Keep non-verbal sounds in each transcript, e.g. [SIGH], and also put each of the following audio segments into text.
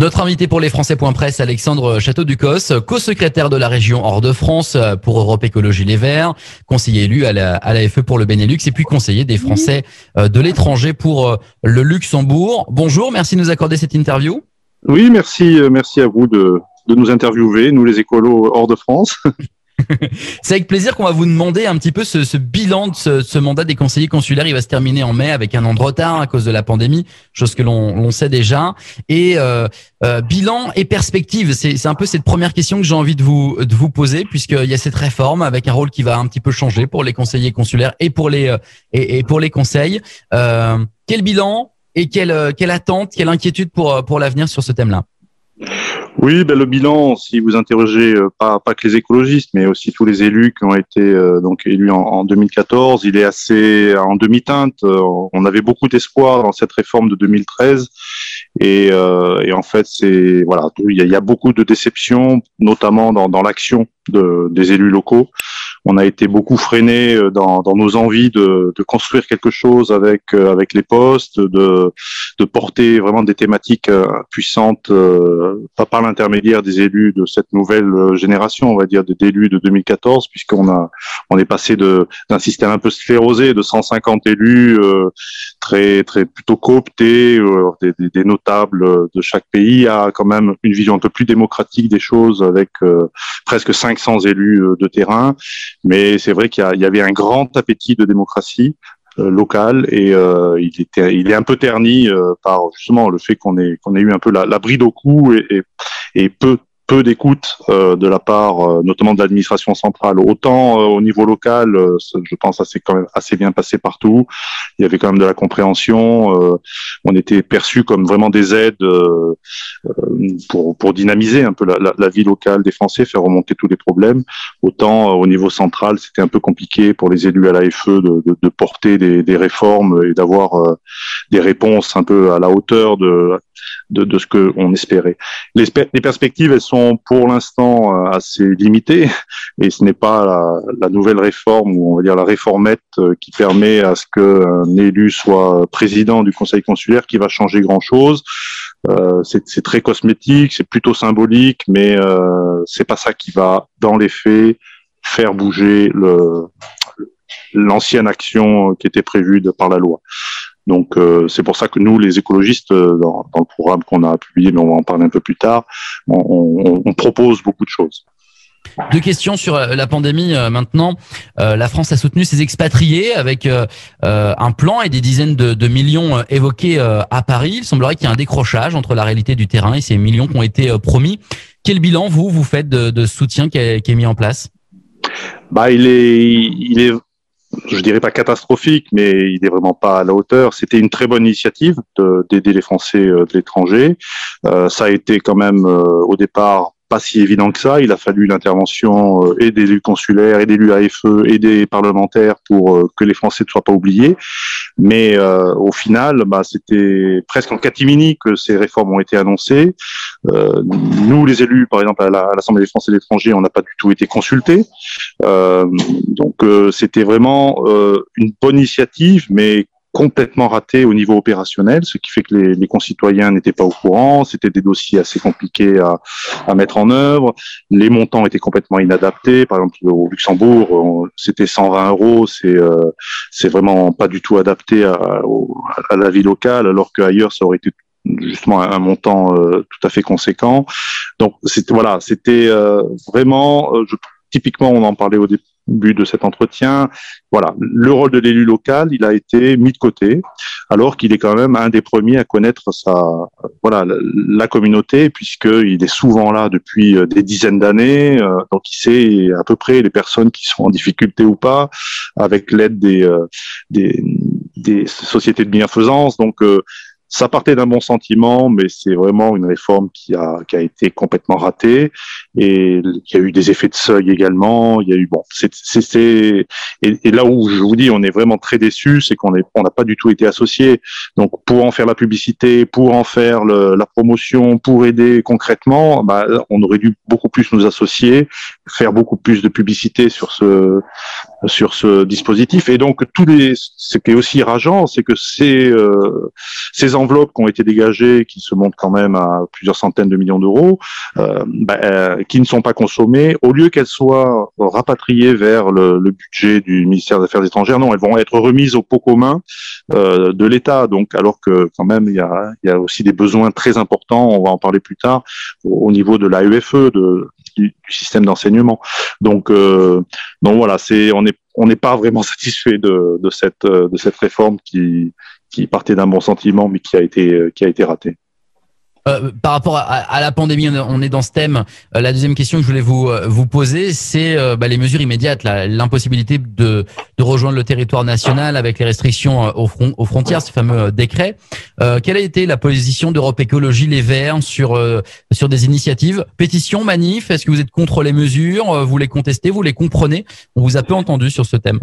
Notre invité pour les Français.presse, Alexandre Château-Ducos, co-secrétaire de la région Hors-de-France pour Europe Écologie Les Verts, conseiller élu à la, à l'AFE pour le Benelux et puis conseiller des Français euh, de l'étranger pour euh, le Luxembourg. Bonjour, merci de nous accorder cette interview. Oui, merci, euh, merci à vous de, de nous interviewer, nous les écolos hors de France. [LAUGHS] [LAUGHS] C'est avec plaisir qu'on va vous demander un petit peu ce, ce bilan de ce, ce, mandat des conseillers consulaires. Il va se terminer en mai avec un an de retard à cause de la pandémie, chose que l'on sait déjà. Et euh, euh, bilan et perspective, c'est un peu cette première question que j'ai envie de vous de vous poser, puisqu'il y a cette réforme avec un rôle qui va un petit peu changer pour les conseillers consulaires et pour les euh, et, et, pour les conseils. Euh, quel bilan et quelle quelle attente, quelle inquiétude pour pour l'avenir sur ce thème-là? Oui, ben le bilan, si vous interrogez euh, pas, pas que les écologistes, mais aussi tous les élus qui ont été euh, donc élus en, en, 2014, il est assez en demi-teinte. Euh, on avait beaucoup d'espoir dans cette réforme de 2013, et, euh, et en fait, c'est voilà, il y, y, a, beaucoup de déceptions, notamment dans, dans l'action de, des élus locaux on a été beaucoup freiné euh, dans, dans nos envies de, de, construire quelque chose avec avec les postes, de, de porter vraiment des thématiques puissantes, pas par l'intermédiaire des élus de cette nouvelle génération, on va dire des élus de 2014, puisqu'on a on est passé d'un système un peu sclérosé de 150 élus très très plutôt cooptés, des, des, des, notables de chaque pays, à quand même une vision un peu plus démocratique des choses avec presque 500 élus de terrain. Mais c'est vrai qu'il y, avait un grand appétit de démocratie euh, locale et euh, il, était, il est un peu terni euh, par justement le fait qu'on ait, qu'on ait eu un peu la, la bride au cou et, et peu peu d'écoute euh, de la part euh, notamment de l'administration centrale. Autant euh, au niveau local, je pense que ça s'est quand même assez bien passé partout. Il y avait quand même de la compréhension. on était perçus comme vraiment des aides pour, pour dynamiser un peu la, la, la, vie locale des Français, faire remonter tous les problèmes. Autant au niveau central, c'était un peu compliqué pour les élus à l'AFE de, de, de porter des, des réformes et d'avoir des réponses un peu à la hauteur de de, de ce qu'on espérait. Les, les, perspectives, elles sont pour l'instant euh, assez limitées, [LAUGHS] et ce n'est pas la, la, nouvelle réforme, ou on va dire la réformette, euh, qui permet à ce qu'un élu soit président du conseil consulaire qui va changer grand-chose. Euh, c'est très cosmétique, c'est plutôt symbolique, mais euh, c'est pas ça qui va, dans les faits, faire bouger l'ancienne action qui était prévue de, par la loi. Donc euh, c'est pour ça que nous, les écologistes, euh, dans, dans le programme qu'on a publié, mais on va en parler un peu plus tard, on, on, on propose beaucoup de choses. Deux questions sur euh, la pandémie maintenant. la France a soutenu ses expatriés avec un plan et des dizaines de, de millions évoqués à Paris. Il semblerait qu'il y ait un décrochage entre la réalité du terrain et ces millions qui ont été promis. Quel bilan vous vous faites de, de soutien qui est, qui est mis en place? Bah, il est, il est je dirais pas catastrophique, mais il est vraiment pas à la hauteur. C'était une très bonne initiative d'aider les Français euh, de l'étranger. Euh, ça a été quand même euh, au départ pas si évident que ça. Il a fallu l'intervention euh, et des élus consulaires, et des élus AFE, et des parlementaires pour euh, que les Français ne soient pas oubliés. Mais euh, au final, bah, c'était presque en catimini que ces réformes ont été annoncées. Euh, nous, les élus, par exemple, à l'Assemblée des Français de l'étranger, on n'a pas du tout été consultés. Euh, donc, c'était vraiment une bonne initiative, mais complètement raté au niveau opérationnel, ce qui fait que les, les concitoyens n'étaient pas au courant, c'était des dossiers assez compliqués à, à, mettre en œuvre, les montants étaient complètement inadaptés, par exemple au Luxembourg c'était 120 euros, c'est euh, c'est vraiment pas du tout adapté à, à, la vie locale, alors qu'ailleurs ça aurait été justement un montant euh, tout à fait conséquent. Donc c'était voilà, c'était euh, vraiment, euh, je, typiquement on en parlait au début but de cet entretien. Voilà, le rôle de l'élu local, il a été mis de côté, alors qu'il est quand même un des premiers à connaître sa, voilà, la communauté, puisqu'il est souvent là depuis euh, des dizaines d'années, euh, donc il sait à peu près les personnes qui sont en difficulté ou pas, avec l'aide des, euh, des, des sociétés de bienfaisance. Donc ça partait d'un bon sentiment, mais c'est vraiment une réforme qui a, qui a été complètement ratée et il y a eu des effets de seuil également. Il y a eu bon, c'est et, et, là où je vous dis, on est vraiment très déçu, c'est qu'on est on n'a pas du tout été associé. Donc pour en faire la publicité, pour en faire le, la promotion, pour aider concrètement, bah, on aurait dû beaucoup plus nous associer, faire beaucoup plus de publicité sur ce sur ce dispositif. Et donc tous les, ce qui est aussi rageant, c'est que ces euh, ces enveloppes qui ont été dégagées, qui se montent quand même à plusieurs centaines de millions d'euros, euh, bah, euh, qui ne sont pas consommées, au lieu qu'elles soient rapatriées vers le, budget du ministère des Affaires étrangères, non, elles vont être remises au pot commun euh, de l'État. Donc, alors que quand même, il y a, aussi des besoins très importants, on va en parler plus tard, au, niveau de l'AEFE, du, système d'enseignement. Donc, euh, donc voilà, c'est on est on n'est pas vraiment [LAUGHS] satisfait de cette de cette réforme qui qui partait d'un bon sentiment, mais qui a été, euh, qui a été raté. Euh, par rapport à, à, la pandémie, on est dans ce thème. Euh, la deuxième question que je voulais vous euh, vous poser, c'est euh, bah, les mesures immédiates, l'impossibilité de, de rejoindre le territoire national avec les restrictions aux, front, aux frontières, ce fameux décret. quelle a été la position d'Europe Écologie Les Verts sur sur des initiatives, pétitions, manifs Est-ce que vous êtes contre les mesures? Vous les contestez Vous les comprenez? On vous a peu entendu sur ce thème.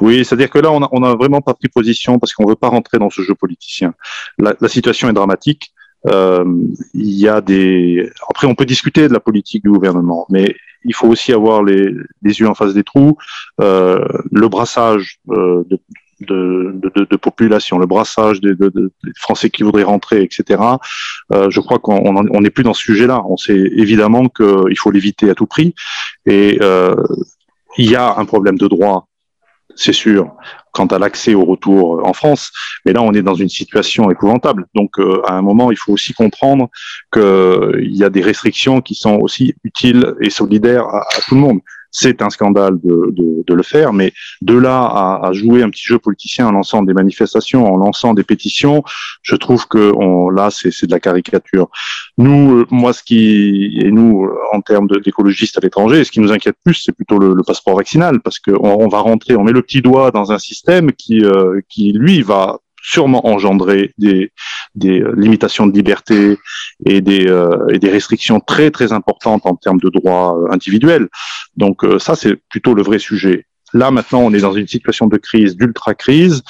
Oui, c'est-à-dire que là, on n'a on a vraiment pas pris position parce qu'on veut pas rentrer dans ce jeu politicien. La, la situation est dramatique. Euh, il y a des. Après, on peut discuter de la politique du gouvernement, mais il faut aussi avoir les, les yeux en face des trous. Euh, le brassage euh, de, de, de, de, population, le brassage des, de, Français qui voudraient rentrer, etc. Euh, je crois qu'on n'est plus dans ce sujet-là. On sait évidemment qu'il faut l'éviter à tout prix. Et euh, il y a un problème de droit c'est sûr, quant à l'accès au retour euh, en France. Mais là, on est dans une situation épouvantable. Donc, euh, à un moment, il faut aussi comprendre qu'il y a des restrictions qui sont aussi utiles et solidaires à tout le monde c'est un scandale de, de, de, le faire, mais de là à, à, jouer un petit jeu politicien en lançant des manifestations, en lançant des pétitions, je trouve que on, là, c'est de la caricature. Nous, euh, moi, ce qui et nous, en termes d'écologistes à l'étranger, ce qui nous inquiète plus, c'est plutôt le, le, passeport vaccinal, parce qu'on on va rentrer, on met le petit doigt dans un système qui, euh, qui lui, va sûrement engendrer des, des euh, limitations de liberté et des, euh, et des restrictions très très importantes en termes de droits euh, individuels. Donc ça, c'est plutôt le vrai sujet. Là, maintenant, on est dans une situation de crise, d'ultra-crise.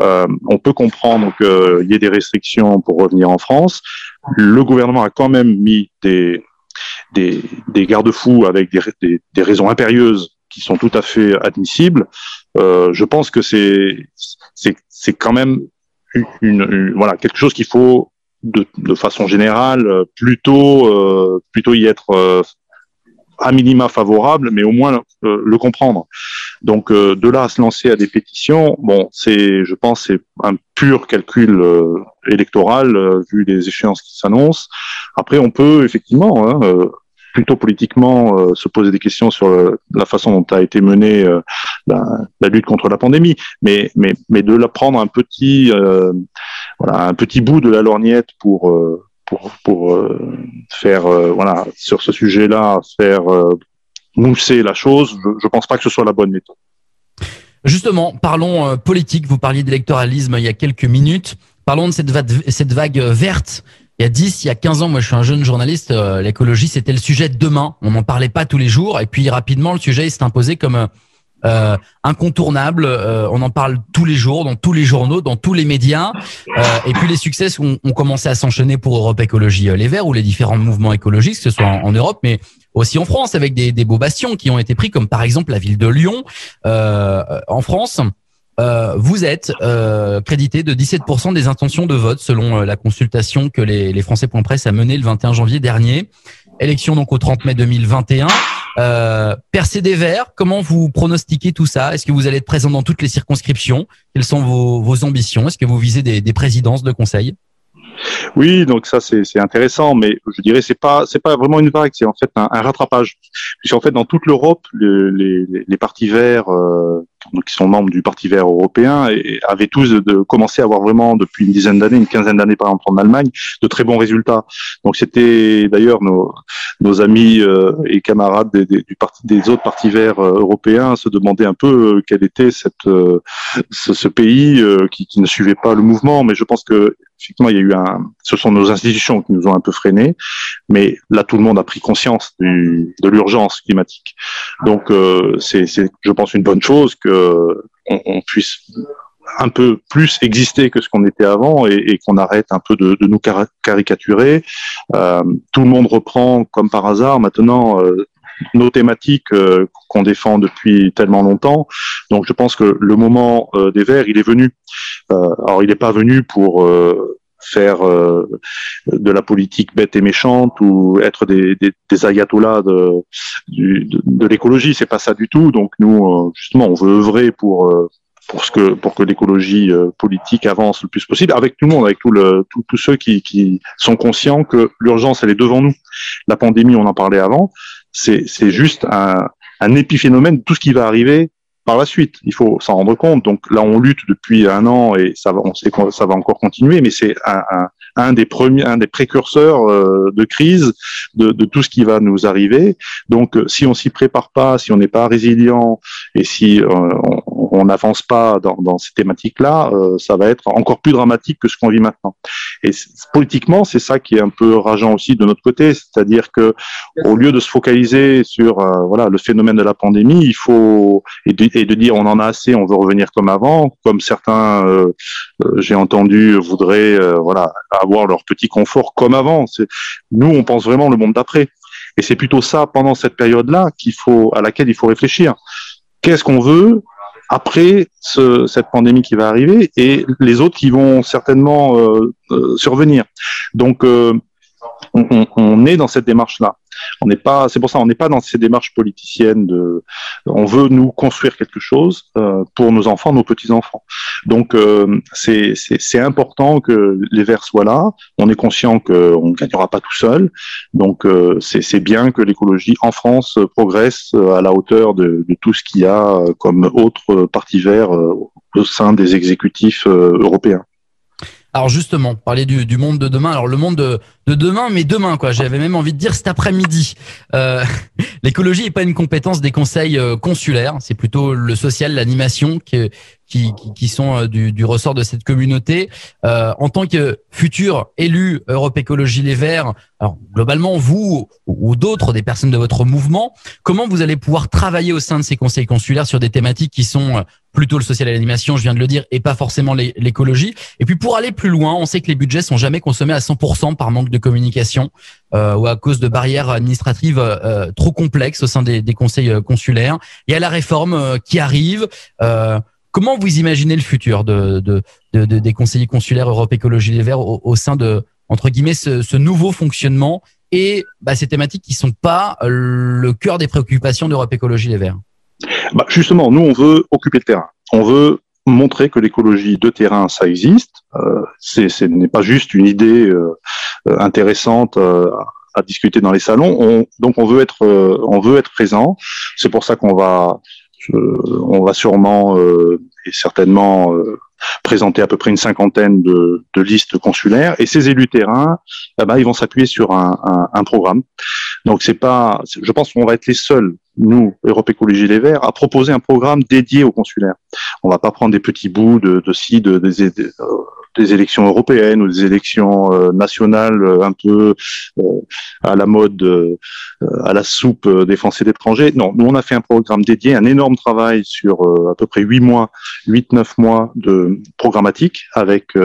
Euh, on peut comprendre qu'il y ait des restrictions pour revenir en France. Le gouvernement a quand même mis des, des, des garde-fous avec des, des, des, raisons impérieuses qui sont tout à fait admissibles. Euh, je pense que c'est c'est quand même une, voilà quelque chose qu'il faut de, de, façon générale euh, plutôt euh, plutôt y être euh, à minima favorable, mais au moins euh, le comprendre. Donc de là à se lancer à des pétitions, bon, c'est, je pense, c'est un pur calcul électoral vu les échéances qui s'annoncent. Après, on peut effectivement hein, plutôt politiquement euh, se poser des questions sur euh, la façon dont a été menée euh, la, lutte contre la pandémie, mais mais mais de la prendre un petit voilà un petit bout de la lorgnette pour pour pour faire voilà sur ce sujet-là faire mousser la chose. Je, je pense pas que ce soit la bonne méthode. Justement, parlons politique. Vous parliez d'électoralisme il y a quelques minutes. Parlons de cette vague verte il y a 10, il y a 15 ans, moi je suis un jeune journaliste, euh, l'écologie c'était le sujet de demain. On n'en parlait pas tous les jours et puis rapidement le sujet s'est imposé comme euh, incontournable. Euh, on en parle tous les jours, dans tous les journaux, dans tous les médias. Euh, et puis les succès ont, ont commencé à s'enchaîner pour Europe Écologie Les Verts ou les différents mouvements écologiques, que ce soit en, Europe, mais aussi en France avec des, des, beaux bastions qui ont été pris, comme par exemple la ville de Lyon en France. Euh, vous êtes euh, crédité de 17% des intentions de vote selon euh, la consultation que les, les Français.press a menée le 21 janvier dernier. Élection donc au 30 mai 2021. Euh, percée des Verts, comment vous pronostiquez tout ça? Est-ce que vous allez être présent dans toutes les circonscriptions? Quelles sont vos, vos ambitions? Est-ce que vous visez des, des présidences de conseil? Oui, donc ça c'est intéressant, mais je dirais c'est pas c'est pas vraiment une vague, c'est en fait un, un rattrapage. Puisqu'en fait dans toute l'Europe, les, les, les, partis verts euh, qui sont membres du Parti vert européen et, avaient tous de, commencé à avoir vraiment depuis une dizaine d'années, une quinzaine d'années par exemple en Allemagne, de très bons résultats. Donc c'était d'ailleurs nos, nos amis euh, et camarades des, des, du parti, des autres partis verts euh, européens se demandaient un peu euh, quel était cette ce, ce, pays qui, qui ne suivait pas le mouvement. Mais je pense que effectivement, il y a eu un, ce sont nos institutions qui nous ont un peu freinés, mais là, tout le monde a pris conscience du, de l'urgence climatique. Donc, euh, c'est, je pense, une bonne chose que on, on, puisse un peu plus exister que ce qu'on était avant et, qu'on arrête un peu de, nous caricaturer. Euh, tout le monde reprend, comme par hasard, maintenant. Euh, nos thématiques euh, qu'on défend depuis tellement longtemps. Donc je pense que le moment euh, des Verts, il est venu. Euh, alors il n'est pas venu pour faire euh, de la politique bête et méchante ou être des, des, des ayatollahs de, de, l'écologie. C'est pas ça du tout. Donc nous, justement, on veut œuvrer pour pour ce que pour que l'écologie politique avance le plus possible avec tout le monde, avec tout le tous ceux qui, qui sont conscients que l'urgence elle est devant nous. La pandémie, on en parlait avant, c'est c'est juste un un épiphénomène de tout ce qui va arriver par la suite. Il faut s'en rendre compte. Donc là, on lutte depuis un an et ça va, on sait que ça va encore continuer, mais c'est un, un, un, des premiers, un des précurseurs euh, de crise de, de, tout ce qui va nous arriver. Donc, euh, si on s'y prépare pas, si on n'est pas résilient et si euh, on n'avance pas dans, dans, ces thématiques-là, ça va être encore plus dramatique que ce qu'on vit maintenant. Et politiquement, c'est ça qui est un peu rageant aussi de notre côté, c'est-à-dire que au lieu de se focaliser sur voilà le phénomène de la pandémie, il faut et et de dire on en a assez, on veut revenir comme avant, comme certains, euh, euh, j'ai entendu, voudraient euh, voilà avoir leur petit confort comme avant. Nous, on pense vraiment le monde d'après, et c'est plutôt ça pendant cette période-là qu'il faut, à laquelle il faut réfléchir. Qu'est-ce qu'on veut après ce, cette pandémie qui va arriver et les autres qui vont certainement survenir. Donc on, on, est dans cette démarche-là. On n'est pas, c'est pour ça, on n'est pas dans ces démarches politiciennes on veut nous construire quelque chose euh, pour nos enfants, nos petits enfants. Donc euh, c'est c'est important que les Verts soient là. On est conscient qu'on ne gagnera pas tout seul. Donc euh, c'est bien que l'écologie en France progresse à la hauteur de, tout ce qu'il y a comme autres partis verts au sein des exécutifs européens. Alors justement, parler du, du, monde de demain. Alors le monde de, de demain, mais demain quoi. J'avais même envie de dire cet après-midi. Euh, [LAUGHS] L'écologie n'est pas une compétence des conseils euh, consulaires. C'est plutôt le social, l'animation qui, qui, qui, sont euh, du, du, ressort de cette communauté. Euh, en tant que futur élu Europe Écologie Les Verts, alors globalement vous ou d'autres des personnes de votre mouvement, comment vous allez pouvoir travailler au sein de ces conseils consulaires sur des thématiques qui sont euh, plutôt le social et l'animation, je viens de le dire, et pas forcément l'écologie? Et puis pour aller plus loin, on sait que les budgets sont jamais consommés à 100% par manque de communication euh, ou à cause de barrières administratives euh, trop complexes au sein des, conseils euh, consulaires. Il y a la réforme qui arrive. comment vous imaginez le futur de, de, de, des conseillers consulaires Europe Écologie Les Verts au, sein de entre guillemets ce, nouveau fonctionnement et bah, ces thématiques qui sont pas le cœur des préoccupations d'Europe Écologie Les Verts? Bah Justement, nous, on veut occuper le terrain. On veut montrer que l'écologie de terrain, ça existe. Ce n'est pas juste une idée euh, intéressante euh, à discuter dans les salons. On, donc, on veut être, euh, on veut être présent. C'est pour ça qu'on va, on va sûrement et certainement présenter à peu près une cinquantaine de, de listes consulaires. Et ces élus terrain, eh ben, ils vont s'appuyer sur un, un, un programme. Donc, c'est pas, je pense qu'on va être les seuls nous, Europe Écologie Les Verts, à proposer un programme dédié aux consulaires. On va pas prendre des petits bouts de, de ci, de, des, des élections européennes ou des élections euh, nationales euh, un peu euh, à la mode, à la soupe des Français d'étrangers. Non, nous on a fait un programme dédié, un énorme travail sur à peu près huit mois, huit neuf mois de programmatique avec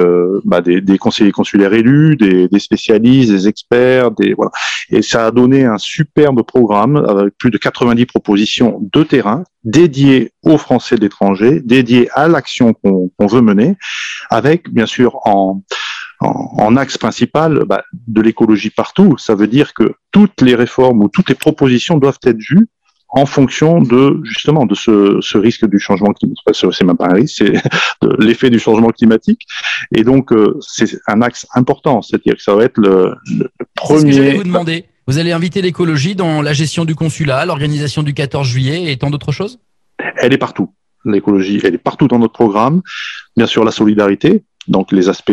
bah, des, des, conseillers consulaires élus, des, des, spécialistes, des experts, des voilà. Et ça a donné un superbe programme avec plus de 90 propositions de terrain dédié aux Français de l'étranger, dédié à l'action qu'on veut mener, avec bien sûr en, en, axe principal bah, de l'écologie partout. Ça veut dire que toutes les réformes ou toutes les propositions doivent être vues en fonction de justement de ce, ce risque du changement climatique. C'est même pas un risque, c'est [LAUGHS] l'effet du changement climatique. Et donc euh, c'est un axe important, c'est-à-dire que ça va être le, le premier. Ce que vous demander. Vous allez inviter l'écologie dans la gestion du consulat, l'organisation du 14 juillet et tant d'autres choses? Elle est partout. L'écologie, elle est partout dans notre programme. Bien sûr, la solidarité, donc les aspects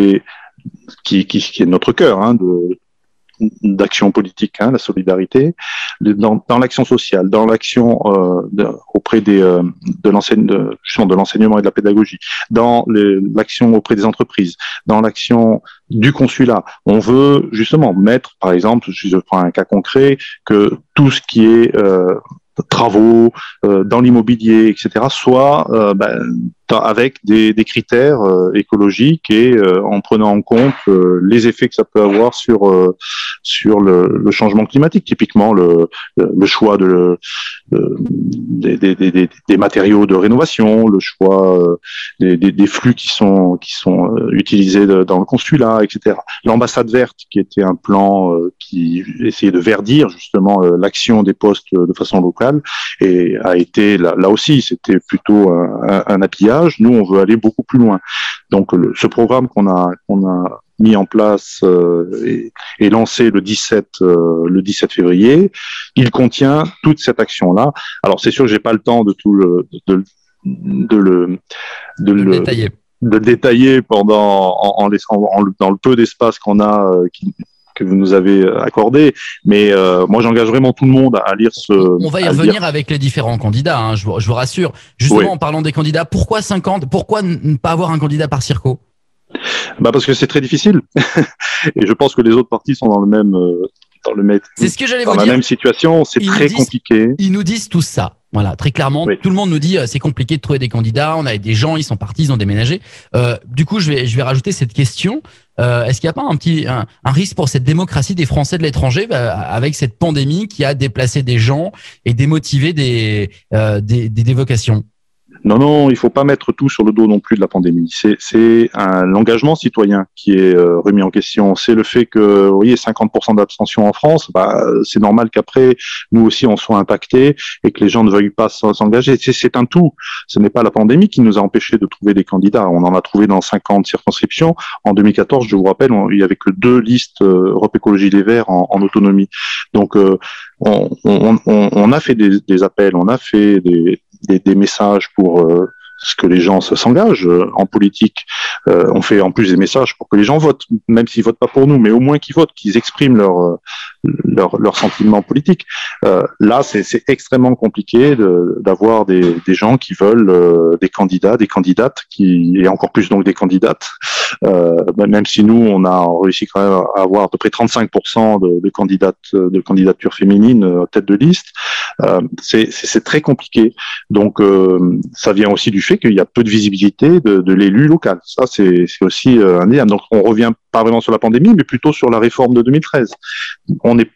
qui, qui, qui est notre cœur, hein, de, d'action politique, hein, la solidarité, dans, dans l'action sociale, dans l'action euh, auprès des euh, de l'enseignement et de la pédagogie, dans l'action auprès des entreprises, dans l'action du consulat. On veut justement mettre, par exemple, je prends un cas concret, que tout ce qui est euh, travaux euh, dans l'immobilier, etc., soit euh, ben, avec des, critères euh, écologiques et euh, en prenant en compte euh, les effets que ça peut avoir sur sur le, changement climatique. Typiquement, le, choix de, des, matériaux de rénovation, le choix des, flux qui sont qui sont utilisés dans le consulat, etc. L'ambassade verte, qui était un plan qui essayait de verdir justement l'action des postes de façon locale, et a été là, aussi, c'était plutôt un, un nous, on veut aller beaucoup plus loin. Donc, ce programme qu'on a, qu'on a mis en place euh, et, lancé le 17 euh, le 17 février, il contient toute cette action là. Alors c'est sûr que j'ai pas le temps de tout le de, de le de, le, détailler de détailler pendant en, en, dans le peu d'espace qu'on a euh, qui, que vous nous avez euh, accordé. Mais euh, moi, j'engage vraiment tout le monde à lire ce. On va y revenir avec les différents candidats. Hein, je, vous, je, vous, rassure. Justement, en parlant des candidats, pourquoi 50 Pourquoi ne pas avoir un candidat par circo? Bah parce que c'est très difficile. [LAUGHS] Et je pense que les autres partis sont dans le même euh, dans le même. C'est ce que j'allais vous dire. Dans la même situation, c'est très compliqué. Ils nous disent tout ça. Voilà, très clairement, tout le monde nous dit c'est compliqué de trouver des candidats. On a des gens, ils sont partis, ils ont déménagé. Euh, du coup, je vais je vais rajouter cette question euh, est-ce qu'il n'y a pas un petit un, risque pour cette démocratie des Français de l'étranger bah, avec cette pandémie qui a déplacé des gens et démotivé des, euh, des, des, des vocations? Non, non, il faut pas mettre tout sur le dos non plus de la pandémie. C'est l'engagement citoyen qui est euh, remis en question. C'est le fait que, vous voyez, 50% d'abstention en France, bah, c'est normal qu'après, nous aussi, on soit impactés et que les gens ne veuillent pas s'engager. C'est un tout. Ce n'est pas la pandémie qui nous a empêchés de trouver des candidats. On en a trouvé dans 50 circonscriptions. En 2014, je vous rappelle, il y avait que deux listes euh, Europe Écologie Les Verts en, en autonomie. Donc, euh, on, on, on, a fait des, des, appels, on a fait des, des, des messages pour euh, ce que les gens s'engagent euh, en politique. Euh, on fait en plus des messages pour que les gens votent, même s'ils votent pas pour nous, mais au moins qu'ils votent, qu'ils expriment leur, euh, leur, leur sentiment politique. Euh, là, c'est extrêmement compliqué d'avoir des, des gens qui veulent des candidats, des candidates, qui et encore plus donc des candidates. même si nous, on a réussi quand même à avoir à peu près 35% de, de candidates, de candidatures féminines tête de liste. c'est très compliqué. Donc, ça vient aussi du fait qu'il y a peu de visibilité de, l'élu local. Ça, c'est aussi euh, indéniable. Donc, on revient pas vraiment sur la pandémie, mais plutôt sur la réforme de 2013. On est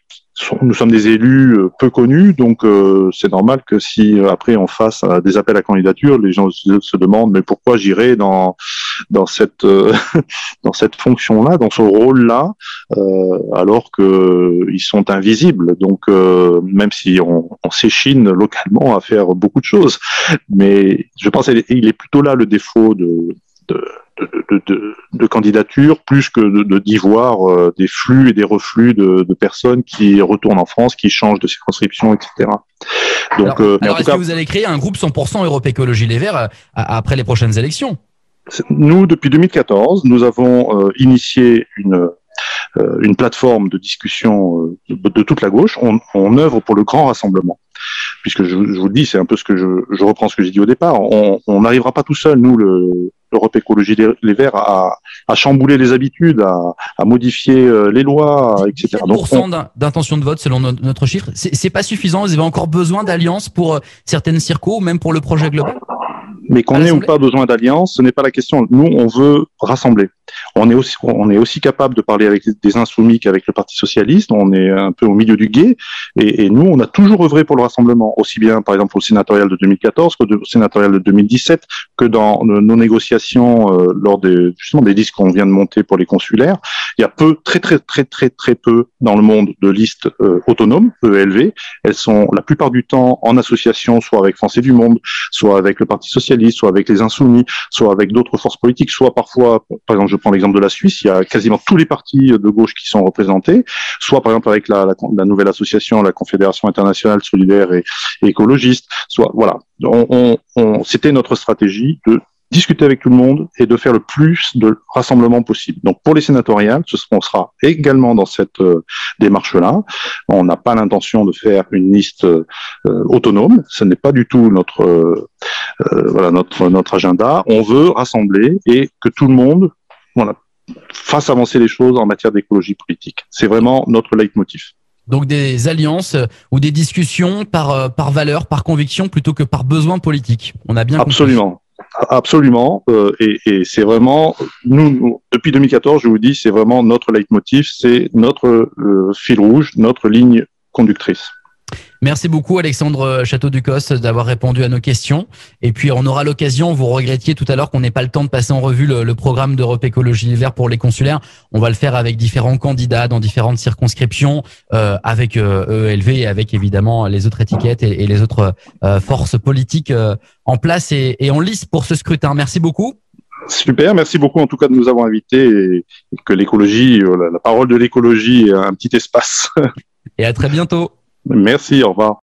nous sommes des élus euh, peu connus, donc euh, c'est normal que si euh, après on fasse des appels à candidature, les gens se, demandent mais pourquoi j'irai dans dans cette [LAUGHS] dans cette fonction-là, dans ce rôle-là, alors que ils sont invisibles. Donc même si on, on s'échine localement à faire beaucoup de choses, mais je pense qu'il est plutôt là le défaut de, de de, de, de, candidatures plus que de d'y voir euh, des flux et des reflux de, de, personnes qui retournent en France, qui changent de circonscription, etc. Donc, alors, euh, est-ce que vous allez créer un groupe 100% Europe Écologie Les Verts euh, après les prochaines élections? Nous, depuis 2014, nous avons initié une une plateforme de discussion de, toute la gauche. On, on œuvre pour le grand rassemblement puisque je, je vous le dis, c'est un peu ce que je, je reprends ce que j'ai dit au départ. On n'arrivera pas tout seul, nous, le, l'Europe Écologie Les Verts à, à chambouler les habitudes, à, à modifier euh, les lois, etc. Donc, d'intention de vote selon notre chiffre, c'est pas suffisant. Vous avez encore besoin d'alliances pour euh, certaines circos, ou même pour le projet global? Mais qu'on ait ou pas besoin d'alliance, ce n'est pas la question. Nous, on veut rassembler. On est aussi, on est aussi capable de parler avec des insoumis qu'avec le Parti socialiste. On est un peu au milieu du guet. Et, et, nous, on a toujours œuvré pour le rassemblement, aussi bien, par exemple, au sénatorial de 2014 que au sénatorial de 2017, que dans nos négociations euh, lors des justement des listes qu'on vient de monter pour les consulaires. Il y a peu, très très très très très peu dans le monde de listes euh, autonomes, ELV. Elles sont la plupart du temps en association, soit avec Français du Monde, soit avec le Parti socialiste, soit avec les Insoumis, soit avec d'autres forces politiques, soit parfois, par exemple, prends l'exemple de la Suisse, il y a quasiment tous les partis de gauche qui sont représentés, soit par exemple avec la, nouvelle association, la Confédération internationale solidaire et, écologiste, soit voilà. On, on, on, C'était notre stratégie de discuter avec tout le monde et de faire le plus de rassemblements possible. Donc pour les sénatoriales, ce sera également dans cette euh, démarche-là. On n'a pas l'intention de faire une liste euh, autonome. Ce n'est pas du tout notre euh, voilà notre notre agenda. On veut rassembler et que tout le monde voilà fasse avancer les choses en matière d'écologie politique. C'est vraiment notre leitmotiv. Donc des alliances ou des discussions par par valeur, par conviction plutôt que par besoin politique. On a bien absolument. Absolument. Euh, et, et c'est vraiment, nous, depuis 2014, je vous dis, c'est vraiment notre leitmotiv, c'est notre euh, fil rouge, notre ligne conductrice. Merci beaucoup Alexandre Château-Ducos d'avoir répondu à nos questions. Et puis on aura l'occasion, vous regrettiez tout à l'heure qu'on n'ait pas le temps de passer en revue le, programme d'Europe Écologie Vert pour les consulaires. On va le faire avec différents candidats dans différentes circonscriptions, euh, avec euh, ELV et avec évidemment les autres étiquettes et, les autres euh, forces politiques euh, en place et, et en lice pour ce scrutin. Merci beaucoup. Super, merci beaucoup en tout cas de nous avoir invités et que l'écologie, la parole de l'écologie ait un petit espace. Et à très bientôt. Merci, au revoir.